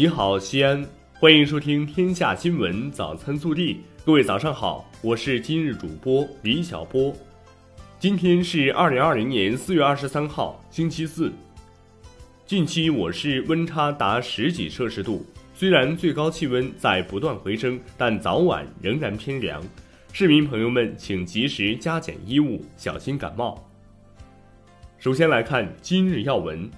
你好，西安，欢迎收听《天下新闻早餐速递》。各位早上好，我是今日主播李小波。今天是二零二零年四月二十三号，星期四。近期我市温差达十几摄氏度，虽然最高气温在不断回升，但早晚仍然偏凉。市民朋友们，请及时加减衣物，小心感冒。首先来看今日要闻。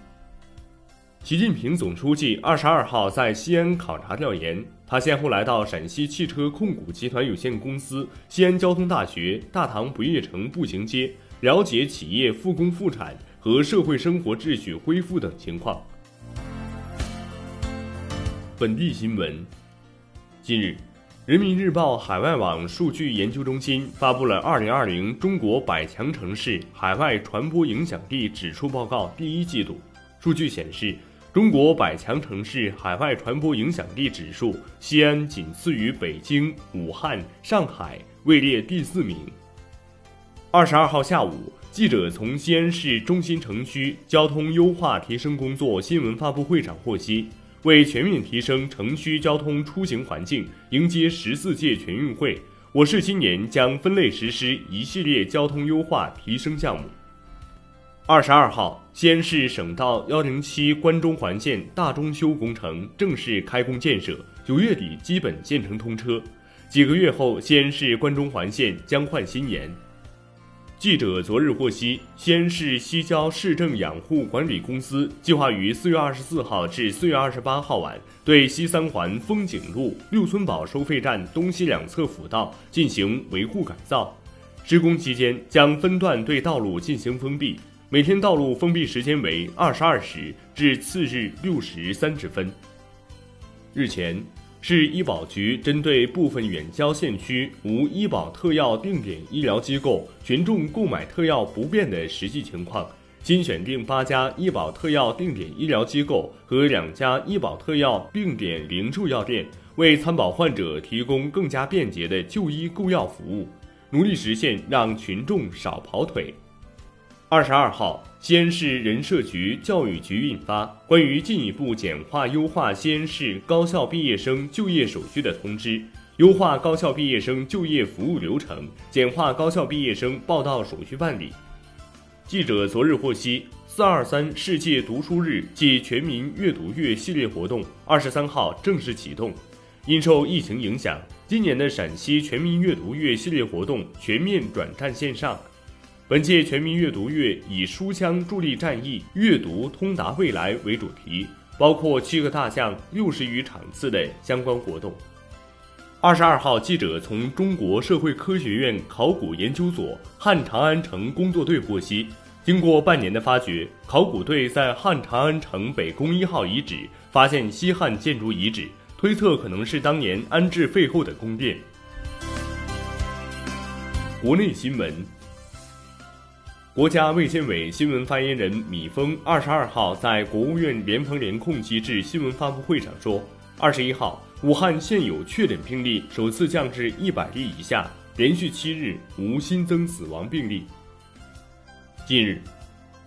习近平总书记二十二号在西安考察调研，他先后来到陕西汽车控股集团有限公司、西安交通大学、大唐不夜城步行街，了解企业复工复产和社会生活秩序恢复等情况。本地新闻，近日，人民日报海外网数据研究中心发布了二零二零中国百强城市海外传播影响力指数报告第一季度，数据显示。中国百强城市海外传播影响力指数，西安仅次于北京、武汉、上海，位列第四名。二十二号下午，记者从西安市中心城区交通优化提升工作新闻发布会上获悉，为全面提升城区交通出行环境，迎接十四届全运会，我市今年将分类实施一系列交通优化提升项目。二十二号，西安市省道幺零七关中环线大中修工程正式开工建设，九月底基本建成通车。几个月后，西安市关中环线将换新颜。记者昨日获悉，西安市西郊市政养护管理公司计划于四月二十四号至四月二十八号晚，对西三环风景路六村堡收费站东西两侧辅道进行维护改造。施工期间，将分段对道路进行封闭。每天道路封闭时间为二十二时至次日六时三十分。日前，市医保局针对部分远郊县区无医保特药定点医疗机构群众购买特药不便的实际情况，新选定八家医保特药定点医疗机构和两家医保特药定点零售药店，为参保患者提供更加便捷的就医购药服务，努力实现让群众少跑腿。二十二号，西安市人社局、教育局印发关于进一步简化优化西安市高校毕业生就业手续的通知，优化高校毕业生就业服务流程，简化高校毕业生报到手续办理。记者昨日获悉，四二三世界读书日暨全民阅读月系列活动二十三号正式启动。因受疫情影响，今年的陕西全民阅读月系列活动全面转战线上。本届全民阅读月以“书香助力战役，阅读通达未来”为主题，包括七个大项、六十余场次的相关活动。二十二号，记者从中国社会科学院考古研究所汉长安城工作队获悉，经过半年的发掘，考古队在汉长安城北宫一号遗址发现西汉建筑遗址，推测可能是当年安置废后的宫殿。国内新闻。国家卫健委新闻发言人米峰二十二号在国务院联防联控机制新闻发布会上说，二十一号，武汉现有确诊病例首次降至一百例以下，连续七日无新增死亡病例。近日。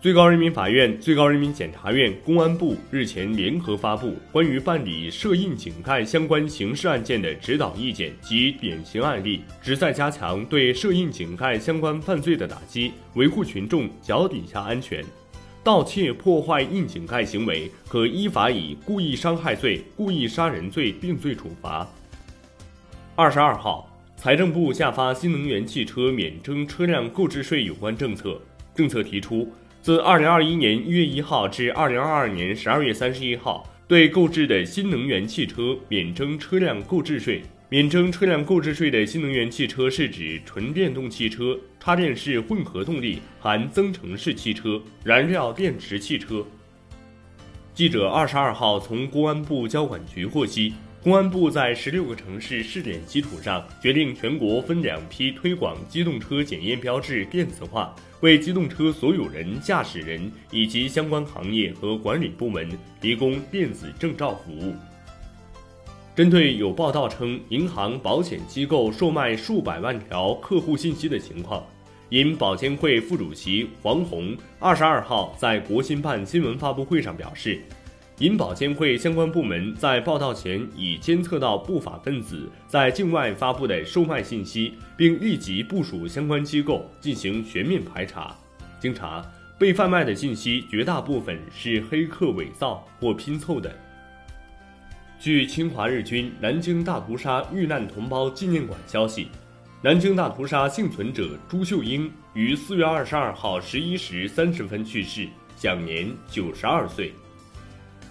最高人民法院、最高人民检察院、公安部日前联合发布关于办理涉印井盖相关刑事案件的指导意见及典型案例，旨在加强对涉印井盖相关犯罪的打击，维护群众脚底下安全。盗窃、破坏印井盖行为，可依法以故意伤害罪、故意杀人罪定罪处罚。二十二号，财政部下发新能源汽车免征车辆购置税有关政策，政策提出。自二零二一年一月一号至二零二二年十二月三十一号，对购置的新能源汽车免征车辆购置税。免征车辆购置税的新能源汽车是指纯电动汽车、插电式混合动力含增程式汽车、燃料电池汽车。记者二十二号从公安部交管局获悉。公安部在十六个城市试点基础上，决定全国分两批推广机动车检验标志电子化，为机动车所有人、驾驶人以及相关行业和管理部门提供电子证照服务。针对有报道称银行、保险机构售卖数百万条客户信息的情况，因保监会副主席黄红二十二号在国新办新闻发布会上表示。银保监会相关部门在报道前已监测到不法分子在境外发布的售卖信息，并立即部署相关机构进行全面排查。经查，被贩卖的信息绝大部分是黑客伪造或拼凑的。据侵华日军南京大屠杀遇难同胞纪念馆消息，南京大屠杀幸存者朱秀英于四月二十二号十一时三十分去世，享年九十二岁。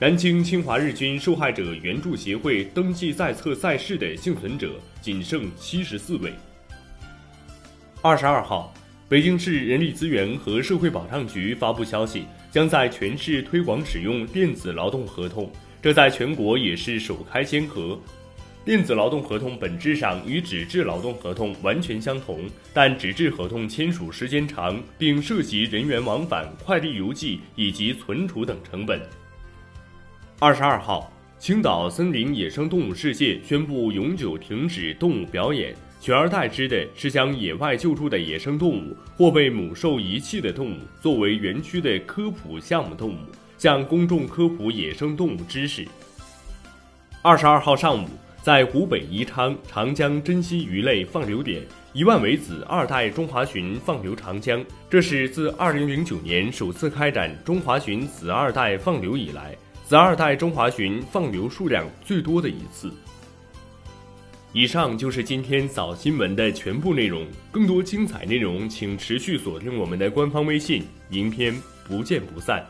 南京侵华日军受害者援助协会登记在册在世的幸存者仅剩七十四位。二十二号，北京市人力资源和社会保障局发布消息，将在全市推广使用电子劳动合同，这在全国也是首开先河。电子劳动合同本质上与纸质劳动合同完全相同，但纸质合同签署时间长，并涉及人员往返、快递邮寄以及存储等成本。二十二号，青岛森林野生动物世界宣布永久停止动物表演，取而代之的是将野外救助的野生动物或被母兽遗弃的动物作为园区的科普项目动物，向公众科普野生动物知识。二十二号上午，在湖北宜昌长江珍稀鱼类放流点，一万尾子二代中华鲟放流长江，这是自二零零九年首次开展中华鲟子二代放流以来。子二代中华鲟放流数量最多的一次。以上就是今天早新闻的全部内容，更多精彩内容请持续锁定我们的官方微信，明天不见不散。